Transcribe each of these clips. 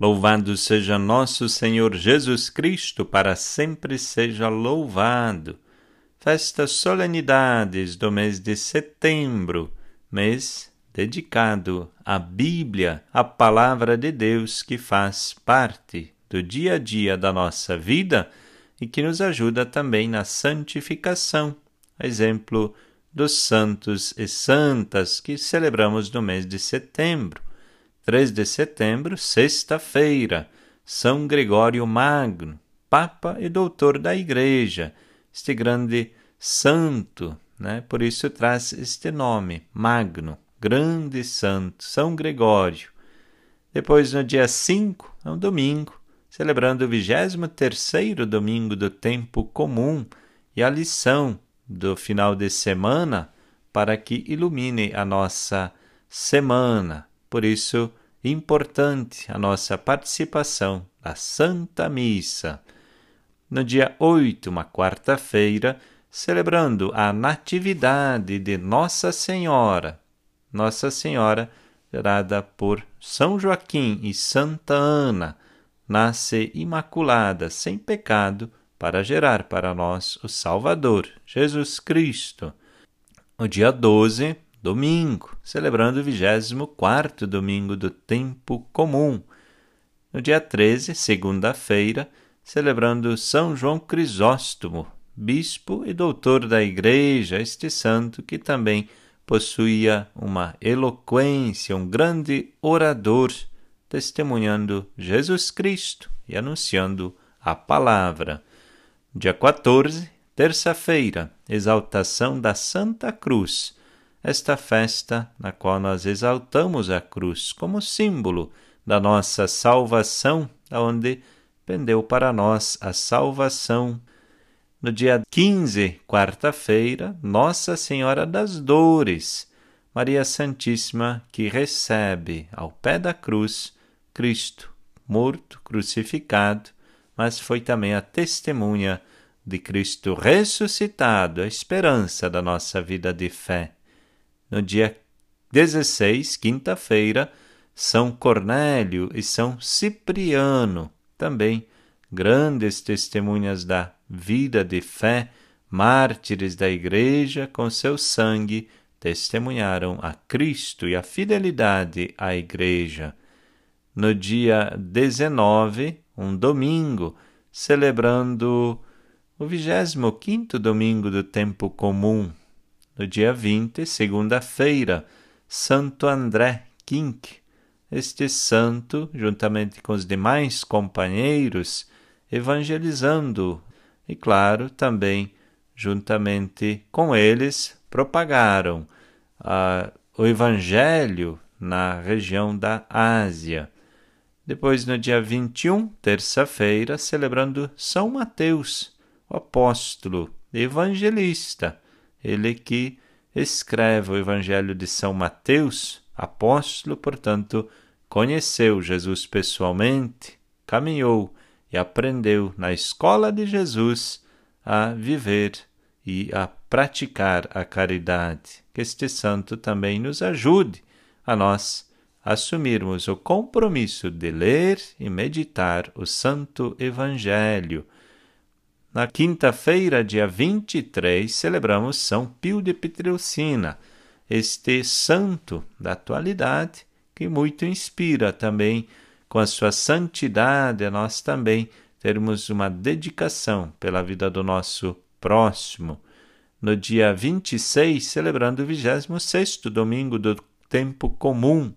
Louvado seja nosso Senhor Jesus Cristo, para sempre seja louvado. Festas solenidades do mês de setembro, mês dedicado à Bíblia, a palavra de Deus que faz parte do dia a dia da nossa vida e que nos ajuda também na santificação, exemplo dos santos e santas que celebramos no mês de setembro. 3 de setembro, sexta-feira, São Gregório Magno, Papa e Doutor da Igreja, este grande santo, né? por isso traz este nome, Magno, grande santo, São Gregório. Depois, no dia 5, é um domingo, celebrando o 23 domingo do tempo comum e a lição do final de semana para que ilumine a nossa semana. Por isso, importante a nossa participação na Santa Missa. No dia 8, uma quarta-feira, celebrando a Natividade de Nossa Senhora. Nossa Senhora, gerada por São Joaquim e Santa Ana, nasce imaculada, sem pecado, para gerar para nós o Salvador, Jesus Cristo. O dia 12, domingo, celebrando o 24 domingo do tempo comum. No dia 13, segunda-feira, celebrando São João Crisóstomo, bispo e doutor da Igreja, este santo que também possuía uma eloquência, um grande orador, testemunhando Jesus Cristo e anunciando a palavra. Dia 14, terça-feira, exaltação da Santa Cruz. Esta festa na qual nós exaltamos a cruz como símbolo da nossa salvação, onde pendeu para nós a salvação. No dia 15, quarta-feira, Nossa Senhora das Dores, Maria Santíssima, que recebe ao pé da cruz Cristo, morto, crucificado, mas foi também a testemunha de Cristo ressuscitado, a esperança da nossa vida de fé. No dia 16, quinta-feira, São Cornélio e São Cipriano, também grandes testemunhas da vida de fé, mártires da Igreja, com seu sangue testemunharam a Cristo e a fidelidade à Igreja. No dia 19, um domingo, celebrando o vigésimo quinto domingo do tempo comum. No dia 20, segunda-feira, Santo André Quinque. Este santo, juntamente com os demais companheiros, evangelizando e, claro, também juntamente com eles, propagaram uh, o evangelho na região da Ásia. Depois, no dia 21, terça-feira, celebrando São Mateus, o apóstolo, evangelista, ele que escreve o Evangelho de São Mateus, apóstolo, portanto, conheceu Jesus pessoalmente, caminhou e aprendeu na escola de Jesus a viver e a praticar a caridade. Que este santo também nos ajude a nós assumirmos o compromisso de ler e meditar o Santo Evangelho. Na quinta-feira, dia 23, celebramos São Pio de Pietrelcina, este santo da atualidade que muito inspira também com a sua santidade a nós também termos uma dedicação pela vida do nosso próximo. No dia 26, celebrando o 26 domingo do tempo comum,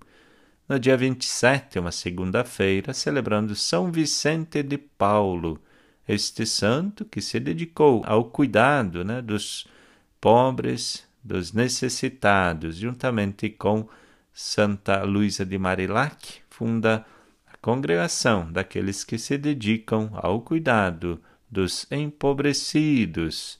no dia 27, uma segunda-feira, celebrando São Vicente de Paulo, este santo que se dedicou ao cuidado né, dos pobres, dos necessitados, juntamente com Santa Luísa de Marilac, funda a congregação daqueles que se dedicam ao cuidado dos empobrecidos.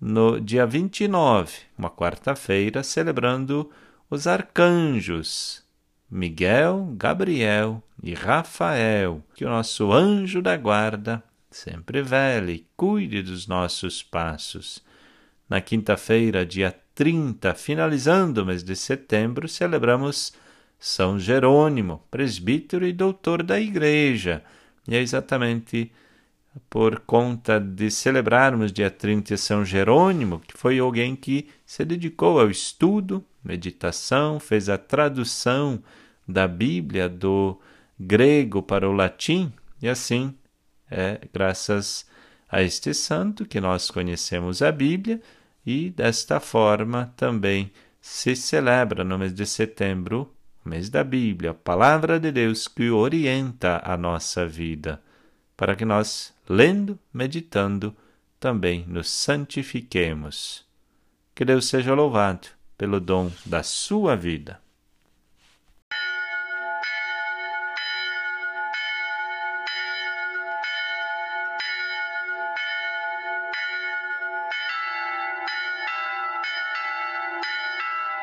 No dia 29, uma quarta-feira, celebrando os arcanjos, Miguel, Gabriel e Rafael, que o nosso anjo da guarda sempre vele cuide dos nossos passos. Na quinta-feira, dia 30, finalizando o mês de setembro, celebramos São Jerônimo, presbítero e doutor da Igreja. E é exatamente por conta de celebrarmos dia 30 São Jerônimo, que foi alguém que se dedicou ao estudo, meditação, fez a tradução da Bíblia do grego para o latim, e assim é graças a este santo que nós conhecemos a Bíblia e desta forma também se celebra no mês de setembro, mês da Bíblia, a palavra de Deus que orienta a nossa vida, para que nós, lendo, meditando, também nos santifiquemos. Que Deus seja louvado pelo dom da sua vida.